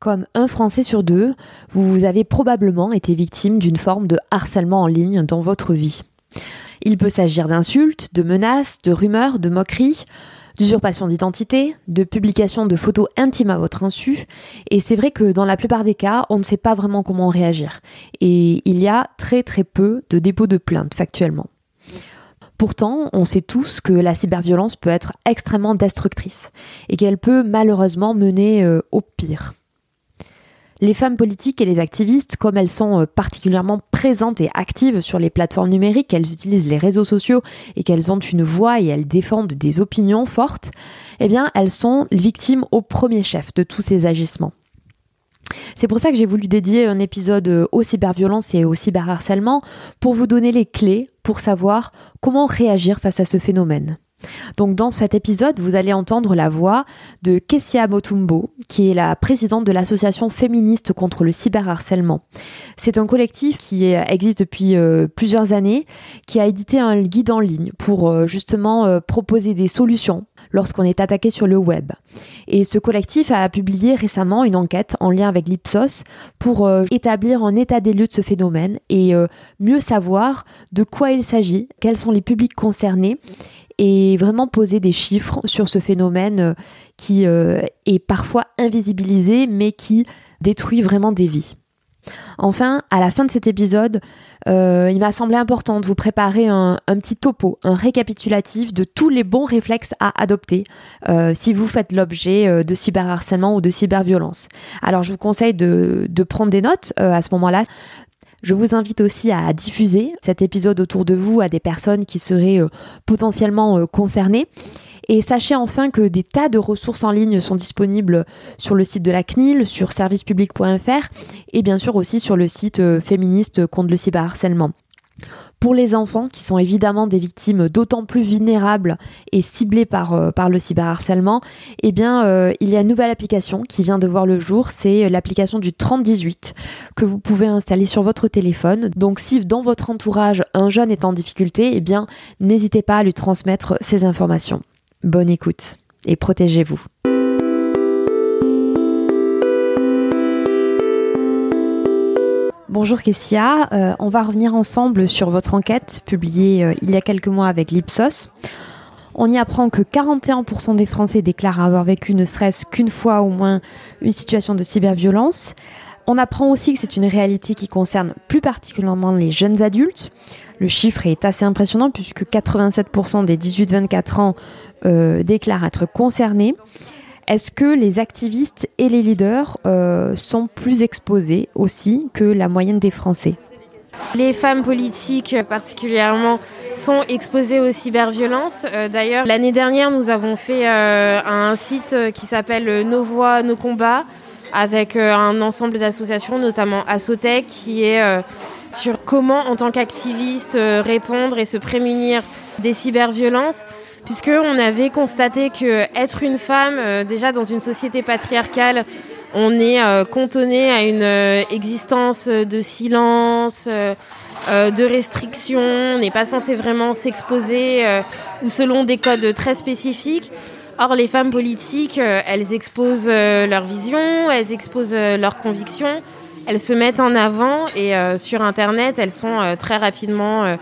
Comme un Français sur deux, vous avez probablement été victime d'une forme de harcèlement en ligne dans votre vie. Il peut s'agir d'insultes, de menaces, de rumeurs, de moqueries, d'usurpation d'identité, de publication de photos intimes à votre insu. Et c'est vrai que dans la plupart des cas, on ne sait pas vraiment comment réagir. Et il y a très très peu de dépôts de plainte factuellement. Pourtant, on sait tous que la cyberviolence peut être extrêmement destructrice et qu'elle peut malheureusement mener euh, au pire. Les femmes politiques et les activistes, comme elles sont euh, particulièrement présentes et actives sur les plateformes numériques, elles utilisent les réseaux sociaux et qu'elles ont une voix et elles défendent des opinions fortes, eh bien, elles sont victimes au premier chef de tous ces agissements. C'est pour ça que j'ai voulu dédier un épisode euh, aux cyberviolences et au cyberharcèlement pour vous donner les clés pour savoir comment réagir face à ce phénomène. Donc dans cet épisode, vous allez entendre la voix de Kessia Motumbo, qui est la présidente de l'association féministe contre le cyberharcèlement. C'est un collectif qui existe depuis euh, plusieurs années, qui a édité un guide en ligne pour euh, justement euh, proposer des solutions lorsqu'on est attaqué sur le web. Et ce collectif a publié récemment une enquête en lien avec l'Ipsos pour établir un état des lieux de ce phénomène et mieux savoir de quoi il s'agit, quels sont les publics concernés et vraiment poser des chiffres sur ce phénomène euh, qui euh, est parfois invisibilisé mais qui détruit vraiment des vies. Enfin, à la fin de cet épisode, euh, il m'a semblé important de vous préparer un, petit topo, un récapitulatif de tous les bons réflexes à adopter si vous faites l'objet de cyberharcèlement ou de cyberviolence. Alors, je vous conseille de, de prendre des notes à ce moment-là. Je vous invite aussi à diffuser cet épisode autour de vous à des personnes qui seraient euh, potentiellement euh, concernées. Et sachez enfin que des tas de ressources en ligne sont disponibles sur le site de la CNIL, sur servicepublic.fr et bien sûr aussi sur le site euh, féministe contre le cyberharcèlement. Pour les enfants, qui sont évidemment des victimes d'autant plus vulnérables et ciblées par, euh, le cyberharcèlement, eh euh, il y a une nouvelle application qui vient de voir le jour. C'est l'application du 3018 que vous pouvez installer sur votre téléphone. Donc, si dans votre entourage, un jeune est en difficulté, eh bien, n'hésitez pas à lui transmettre ces informations. Bonne écoute et protégez-vous. Bonjour Kessia, euh, on va revenir ensemble sur votre enquête publiée euh, il y a quelques mois avec l'Ipsos. On y apprend que 41% des Français déclarent avoir vécu ne serait-ce qu'une fois au moins une situation de cyberviolence. On apprend aussi que c'est une réalité qui concerne plus particulièrement les jeunes adultes. Le chiffre est assez impressionnant puisque 87% des 18-24 ans euh, déclarent être concernés. Est-ce que les activistes et les leaders euh, sont plus exposés aussi que la moyenne des Français? Les femmes politiques particulièrement sont exposées aux cyberviolences. Euh, d'ailleurs, l'année dernière, nous avons fait euh, un site qui s'appelle Nos voix, nos combats, avec un ensemble d'associations, notamment Assotec, qui est sur comment, en tant qu'activiste, répondre et se prémunir des cyberviolences puisqu'on avait constaté que être une femme, euh, déjà dans une société patriarcale, on est euh, cantonné à une euh, existence de silence, de restrictions, on n'est pas censé vraiment s'exposer ou selon des codes très spécifiques. Or, les femmes politiques, elles exposent leur vision, elles exposent leurs convictions, elles se mettent en avant et sur Internet, elles sont très rapidement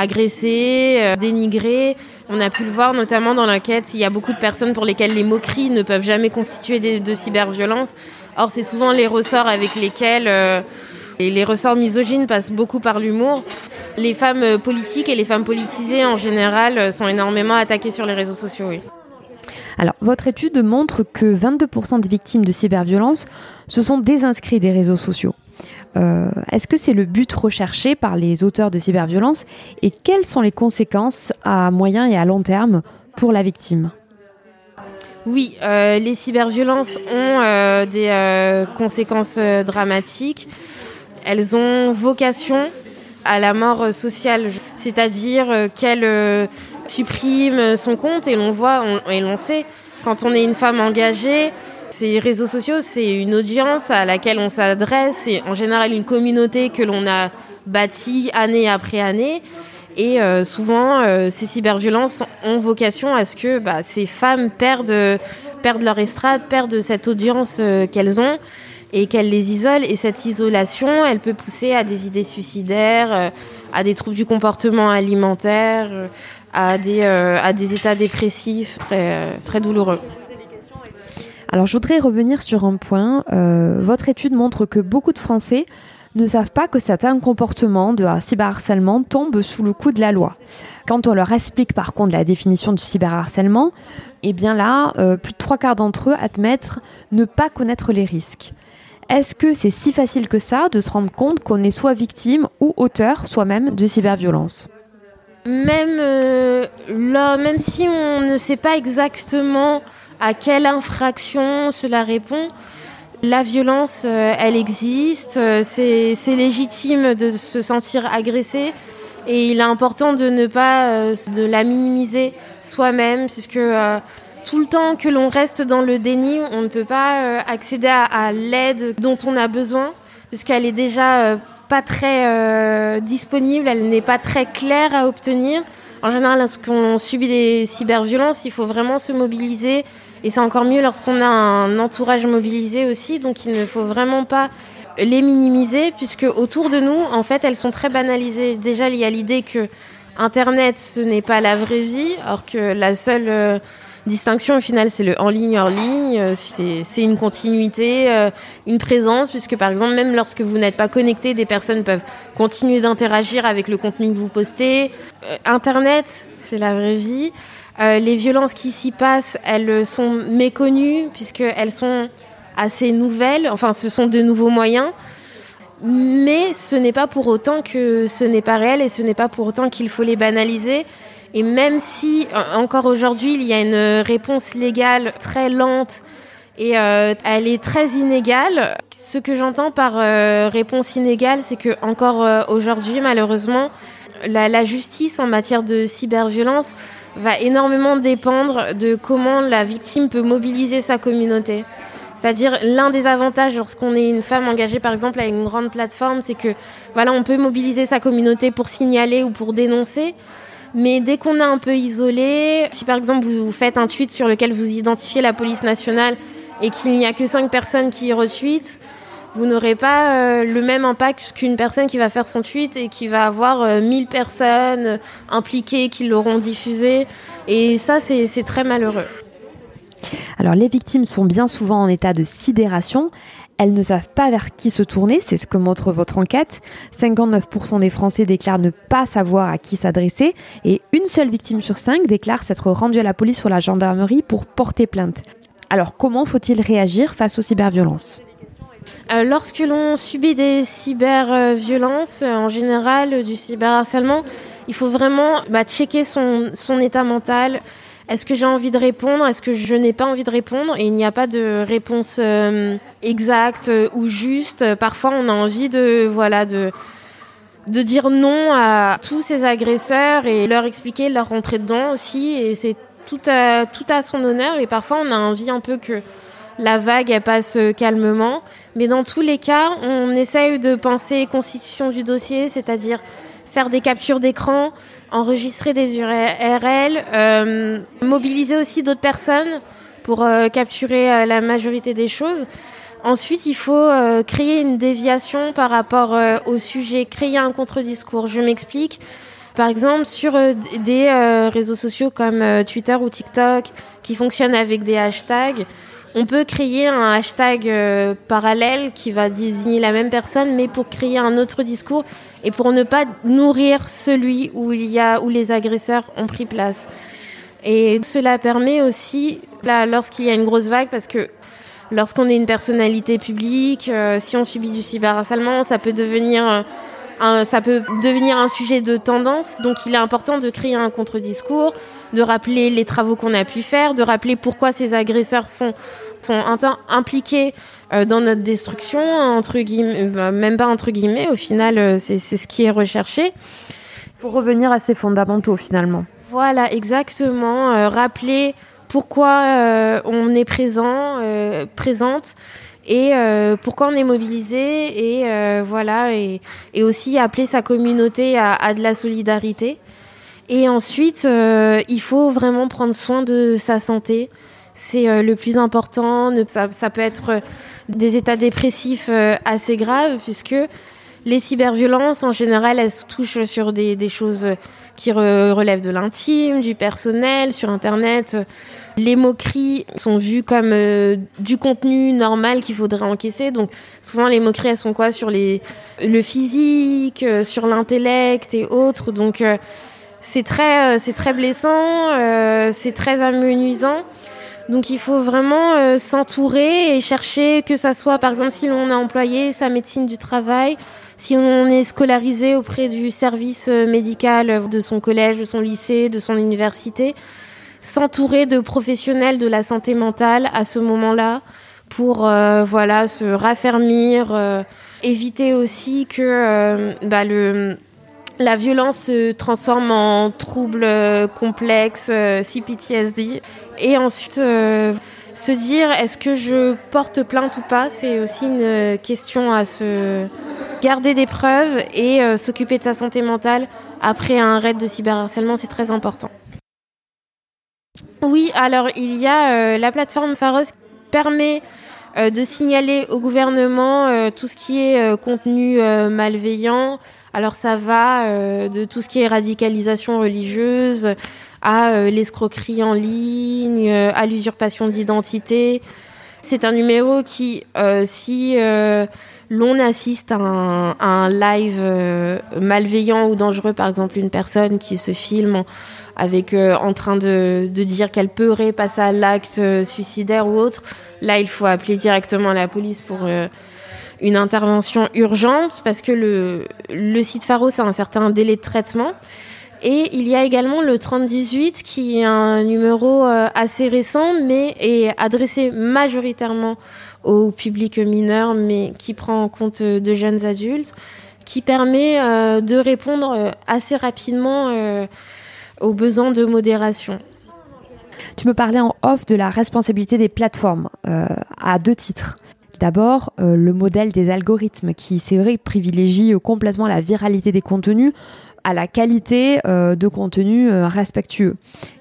agressées, dénigrées. On a pu le voir notamment dans l'enquête, il y a beaucoup de personnes pour lesquelles les moqueries ne peuvent jamais constituer de, cyberviolence. Or, c'est souvent les ressorts avec lesquels et les ressorts misogynes passent beaucoup par l'humour. Les femmes euh, politiques et les femmes politisées en général euh, sont énormément attaquées sur les réseaux sociaux. Alors, votre étude montre que 22% des victimes de cyberviolence se sont désinscrits des réseaux sociaux. Euh, est-ce que c'est le but recherché par les auteurs de cyberviolence et quelles sont les conséquences à moyen et à long terme pour la victime? Oui, les cyberviolences ont des conséquences dramatiques elles ont vocation à la mort sociale, c'est-à-dire euh, qu'elles euh, suppriment son compte et l'on voit et l'on sait quand on est une femme engagée. Ces réseaux sociaux, c'est une audience à laquelle on s'adresse, c'est en général une communauté que l'on a bâtie année après année. Et euh, souvent, ces cyberviolences ont vocation à ce que bah, ces femmes perdent, leur estrade, perdent cette audience qu'elles ont et qu'elle les isole. Et cette isolation, elle peut pousser à des idées suicidaires, euh, à des troubles du comportement alimentaire, euh, à des, euh, états dépressifs très douloureux. Alors je voudrais revenir sur un point. votre étude montre que beaucoup de Français ne savent pas que certains comportements de cyberharcèlement tombent sous le coup de la loi. Quand on leur explique par contre la définition du cyberharcèlement, eh bien là, plus de trois quarts d'entre eux admettent ne pas connaître les risques. Est-ce que c'est si facile que ça de se rendre compte qu'on est soit victime ou auteur soi-même de cyberviolence? Même euh, là, même si on ne sait pas exactement à quelle infraction cela répond, la violence, euh, elle existe, euh, c'est légitime de se sentir agressé et il est important de ne pas de la minimiser soi-même, puisque tout le temps que l'on reste dans le déni, on ne peut pas euh, accéder à, l'aide dont on a besoin, puisqu'elle est déjà euh, pas très euh, disponible, elle n'est pas très claire à obtenir. En général, lorsqu'on subit des cyberviolences, il faut vraiment se mobiliser. Et c'est encore mieux lorsqu'on a un entourage mobilisé aussi. Donc il ne faut vraiment pas les minimiser, puisque autour de nous, en fait, elles sont très banalisées. Déjà, il y a l'idée que Internet, ce n'est pas la vraie vie, alors que la seule distinction au final, c'est le en ligne, hors ligne. Euh, c'est une continuité, euh, une présence, puisque par exemple, même lorsque vous n'êtes pas connecté, des personnes peuvent continuer d'interagir avec le contenu que vous postez. Euh, Internet, c'est la vraie vie. Les violences qui s'y passent, elles sont méconnues, puisqu'elles sont assez nouvelles. Enfin, ce sont de nouveaux moyens. Mais ce n'est pas pour autant que ce n'est pas réel et ce n'est pas pour autant qu'il faut les banaliser. Et même si encore aujourd'hui il y a une réponse légale très lente et euh, elle est très inégale, ce que j'entends par euh, réponse inégale, c'est que encore euh, aujourd'hui malheureusement la, justice en matière de cyberviolence va énormément dépendre de comment la victime peut mobiliser sa communauté. C'est-à-dire l'un des avantages lorsqu'on est une femme engagée par exemple à une grande plateforme, c'est que voilà, on peut mobiliser sa communauté pour signaler ou pour dénoncer. Mais dès qu'on est un peu isolé, si par exemple vous faites un tweet sur lequel vous identifiez la police nationale et qu'il n'y a que 5 personnes qui retweetent, vous n'aurez pas euh, le même impact qu'une personne qui va faire son tweet et qui va avoir 1000 euh, personnes impliquées qui l'auront diffusé. Et ça, c'est très malheureux. Alors les victimes sont bien souvent en état de sidération. Elles ne savent pas vers qui se tourner, c'est ce que montre votre enquête. 59% des Français déclarent ne pas savoir à qui s'adresser et une seule victime sur cinq déclare s'être rendue à la police ou à la gendarmerie pour porter plainte. Alors comment faut-il réagir face aux cyberviolences? Euh, lorsque l'on subit des cyberviolences, en général du cyberharcèlement, il faut vraiment bah, checker son, état mental, est-ce que j'ai envie de répondre? Est-ce que je n'ai pas envie de répondre? Et il n'y a pas de réponse euh, exacte euh, ou juste. Parfois, on a envie de, dire non à tous ces agresseurs et leur expliquer, leur rentrer dedans aussi. Et c'est tout à son honneur. Et parfois, on a envie un peu que la vague elle passe calmement. Mais dans tous les cas, on essaye de penser constitution du dossier, c'est-à-dire faire des captures d'écran, enregistrer des URL, euh, mobiliser aussi d'autres personnes pour euh, capturer euh, la majorité des choses. Ensuite, il faut créer une déviation par rapport au sujet, créer un contre-discours. Je m'explique. Par exemple, sur des réseaux sociaux comme Twitter ou TikTok qui fonctionnent avec des hashtags, on peut créer un hashtag euh, parallèle qui va désigner la même personne, mais pour créer un autre discours et pour ne pas nourrir celui où il y a où les agresseurs ont pris place. Et cela permet aussi, là, lorsqu'il y a une grosse vague, parce que lorsqu'on est une personnalité publique, euh, si on subit du cyberharcèlement, ça peut devenir euh, un, ça peut devenir un sujet de tendance. Donc, il est important de créer un contre-discours, de rappeler les travaux qu'on a pu faire, de rappeler pourquoi ces agresseurs sont, sont impliqués euh, dans notre destruction, entre guillemets, bah, même pas entre guillemets, au final, euh, c'est ce qui est recherché. Pour revenir à ces fondamentaux, finalement. Voilà, exactement. Euh, rappeler pourquoi on est présent, présente et pourquoi on est mobilisé et voilà et, et, aussi appeler sa communauté à, à de la solidarité et ensuite, euh, il faut vraiment prendre soin de sa santé. C'est euh, le plus important. Ça, peut être euh, des états dépressifs assez graves, puisque les cyberviolences, en général, elles touchent sur des, choses qui relèvent de l'intime, du personnel, sur Internet. Les moqueries sont vues comme du contenu normal qu'il faudrait encaisser. Donc, souvent, les moqueries, elles sont quoi? Sur les, le physique, sur l'intellect et autres. Donc, c'est très, euh, c'est très blessant, euh, c'est très amenuisant. Donc il faut vraiment euh, s'entourer et chercher que ça soit, par exemple, si l'on a employé sa médecine du travail, si on est scolarisé auprès du service médical de son collège, de son lycée, de son université, s'entourer de professionnels de la santé mentale à ce moment-là pour voilà se raffermir, éviter aussi que bah, la violence se transforme en trouble euh, complexe, euh, CPTSD. Et ensuite, euh, se dire est-ce que je porte plainte ou pas, c'est aussi une question à se garder des preuves et s'occuper de sa santé mentale après un raid de cyberharcèlement, c'est très important. Oui, alors il y a la plateforme Pharos qui permet de signaler au gouvernement tout ce qui est contenu malveillant, alors ça va euh, de tout ce qui est radicalisation religieuse à euh, l'escroquerie en ligne, euh, à l'usurpation d'identité. C'est un numéro qui, si l'on assiste à un, live malveillant ou dangereux, par exemple une personne qui se filme avec en train de, dire qu'elle peut passer à l'acte suicidaire ou autre, là il faut appeler directement la police pour une intervention urgente parce que le, site Pharos a un certain délai de traitement. Et il y a également le 3018 qui est un numéro euh, assez récent mais est adressé majoritairement au public mineur mais qui prend en compte euh, de jeunes adultes, qui permet euh, de répondre assez rapidement aux besoins de modération. Tu me parlais en off de la responsabilité des plateformes à deux titres. D'abord, euh, le modèle des algorithmes qui, c'est vrai, privilégie complètement la viralité des contenus à la qualité euh, de contenus euh, respectueux.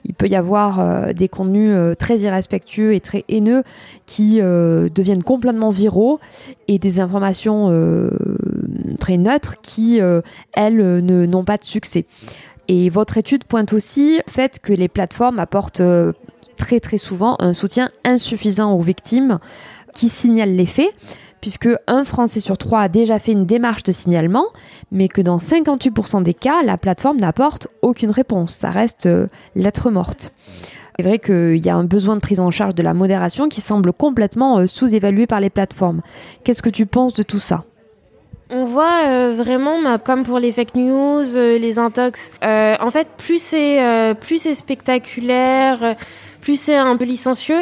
Il peut y avoir des contenus très irrespectueux et très haineux qui deviennent complètement viraux et des informations très neutres qui, elles, n'ont pas de succès. Et votre étude pointe aussi le fait que les plateformes apportent très très souvent un soutien insuffisant aux victimes qui signale les faits, puisque un Français sur trois a déjà fait une démarche de signalement, mais que dans 58% des cas, la plateforme n'apporte aucune réponse. Ça reste euh, lettre morte. C'est vrai qu'il y a un besoin de prise en charge de la modération qui semble complètement euh, sous-évalué par les plateformes. Qu'est-ce que tu penses de tout ça? On voit euh, vraiment, comme pour les fake news, les intox, en fait, plus c'est plus c'est spectaculaire, plus c'est un peu licencieux,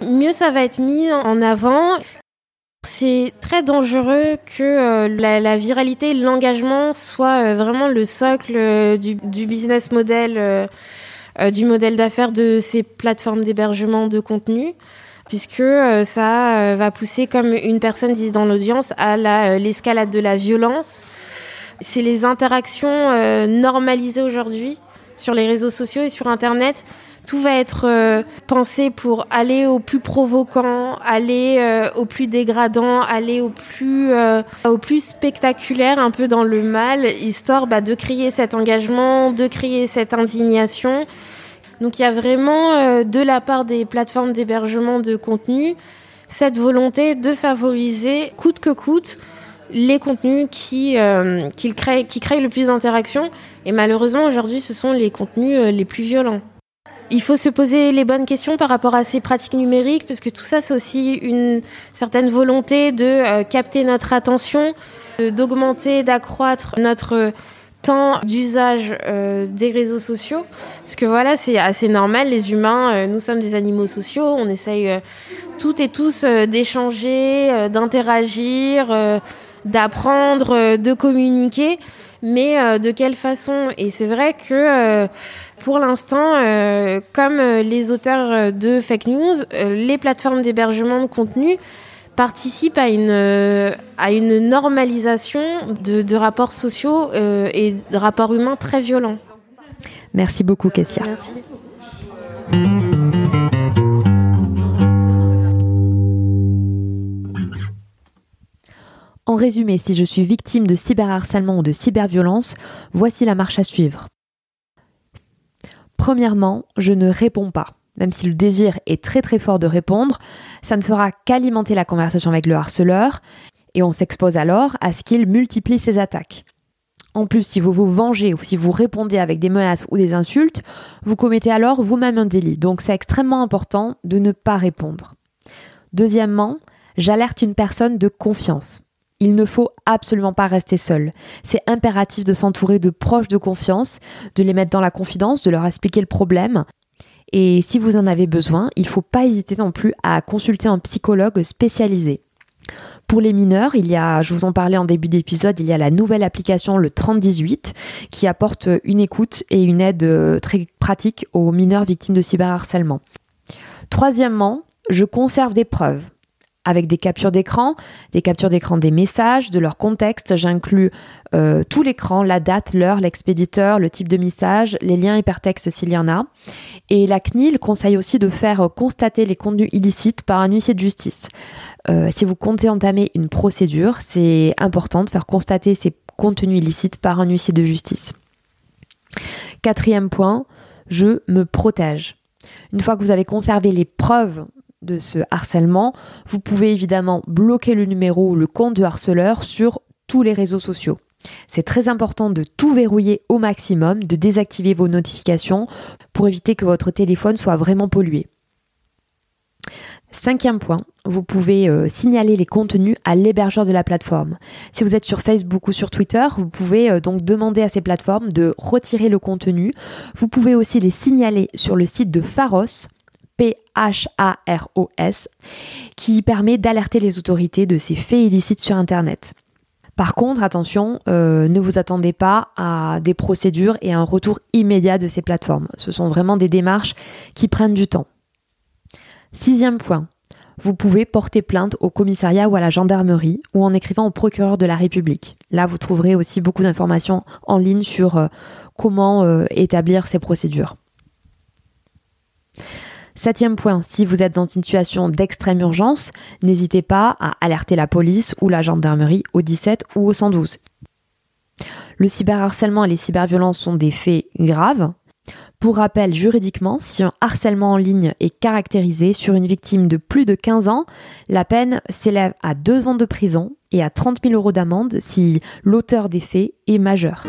mieux ça va être mis en avant. C'est très dangereux que euh, la, viralité et l'engagement soient euh, vraiment le socle euh, du, business model, du modèle d'affaires de ces plateformes d'hébergement de contenu, puisque ça va pousser, comme une personne dit dans l'audience, à l'escalade de la violence. C'est les interactions normalisées aujourd'hui sur les réseaux sociaux et sur Internet tout va être euh, pensé pour aller au plus provoquant, aller euh, au plus dégradant, aller au plus, euh, au plus spectaculaire, un peu dans le mal, histoire bah, de créer cet engagement, de créer cette indignation. Donc il y a vraiment, de la part des plateformes d'hébergement de contenu, cette volonté de favoriser, coûte que coûte, les contenus qui, qui, créent, qui créent le plus d'interactions. Et malheureusement, aujourd'hui, ce sont les contenus les plus violents il faut se poser les bonnes questions par rapport à ces pratiques numériques, parce que tout ça, c'est aussi une certaine volonté de euh, capter notre attention, d'augmenter, d'accroître notre temps d'usage euh, des réseaux sociaux. Parce que voilà, c'est assez normal, les humains, euh, nous sommes des animaux sociaux, on essaye toutes et tous d'échanger, d'interagir, d'apprendre, de communiquer mais de quelle façon? Et c'est vrai que pour l'instant, euh, comme euh, les auteurs euh, de fake news, les plateformes d'hébergement de contenu participent à une, à une normalisation de, rapports sociaux et de rapports humains très violents. Merci beaucoup, Kessia. Merci. En résumé, si je suis victime de cyberharcèlement ou de cyberviolence, voici la marche à suivre. Premièrement, je ne réponds pas. Même si le désir est très très fort de répondre, ça ne fera qu'alimenter la conversation avec le harceleur et on s'expose alors à ce qu'il multiplie ses attaques. En plus, si vous vous vengez ou si vous répondez avec des menaces ou des insultes, vous commettez alors vous-même un délit. Donc c'est extrêmement important de ne pas répondre. Deuxièmement, j'alerte une personne de confiance. Il ne faut absolument pas rester seul. C'est impératif de s'entourer de proches de confiance, de les mettre dans la confidence, de leur expliquer le problème. Et si vous en avez besoin, il ne faut pas hésiter non plus à consulter un psychologue spécialisé. Pour les mineurs, il y a, je vous en parlais en début d'épisode, il y a la nouvelle application le 3018 qui apporte une écoute et une aide euh, très pratique aux mineurs victimes de cyberharcèlement. Troisièmement, je conserve des preuves avec des captures d'écran, des captures d'écran des messages, de leur contexte. J'inclus euh, tout l'écran, la date, l'heure, l'expéditeur, le type de message, les liens hypertextes s'il y en a. Et la CNIL conseille aussi de faire constater les contenus illicites par un huissier de justice. Euh, si vous comptez entamer une procédure, c'est important de faire constater ces contenus illicites par un huissier de justice. Quatrième point, je me protège. Une fois que vous avez conservé les preuves de ce harcèlement, vous pouvez évidemment bloquer le numéro ou le compte du harceleur sur tous les réseaux sociaux. C'est très important de tout verrouiller au maximum, de désactiver vos notifications pour éviter que votre téléphone soit vraiment pollué. Cinquième point, vous pouvez euh, signaler les contenus à l'hébergeur de la plateforme. Si vous êtes sur Facebook ou sur Twitter, vous pouvez euh, donc demander à ces plateformes de retirer le contenu. Vous pouvez aussi les signaler sur le site de Pharos, P-H-A-R-O-S, qui permet d'alerter les autorités de ces faits illicites sur Internet. Par contre, attention, euh, ne vous attendez pas à des procédures et à un retour immédiat de ces plateformes. Ce sont vraiment des démarches qui prennent du temps. Sixième point, vous pouvez porter plainte au commissariat ou à la gendarmerie ou en écrivant au procureur de la République. Là, vous trouverez aussi beaucoup d'informations en ligne sur euh, comment euh, établir ces procédures. Septième point, si vous êtes dans une situation d'extrême urgence, n'hésitez pas à alerter la police ou la gendarmerie au 17 ou au 112. Le cyberharcèlement et les cyberviolences sont des faits graves. Pour rappel, juridiquement, si un harcèlement en ligne est caractérisé sur une victime de plus de 15 ans, la peine s'élève à 2 ans de prison et à 30 000 euros d'amende si l'auteur des faits est majeur.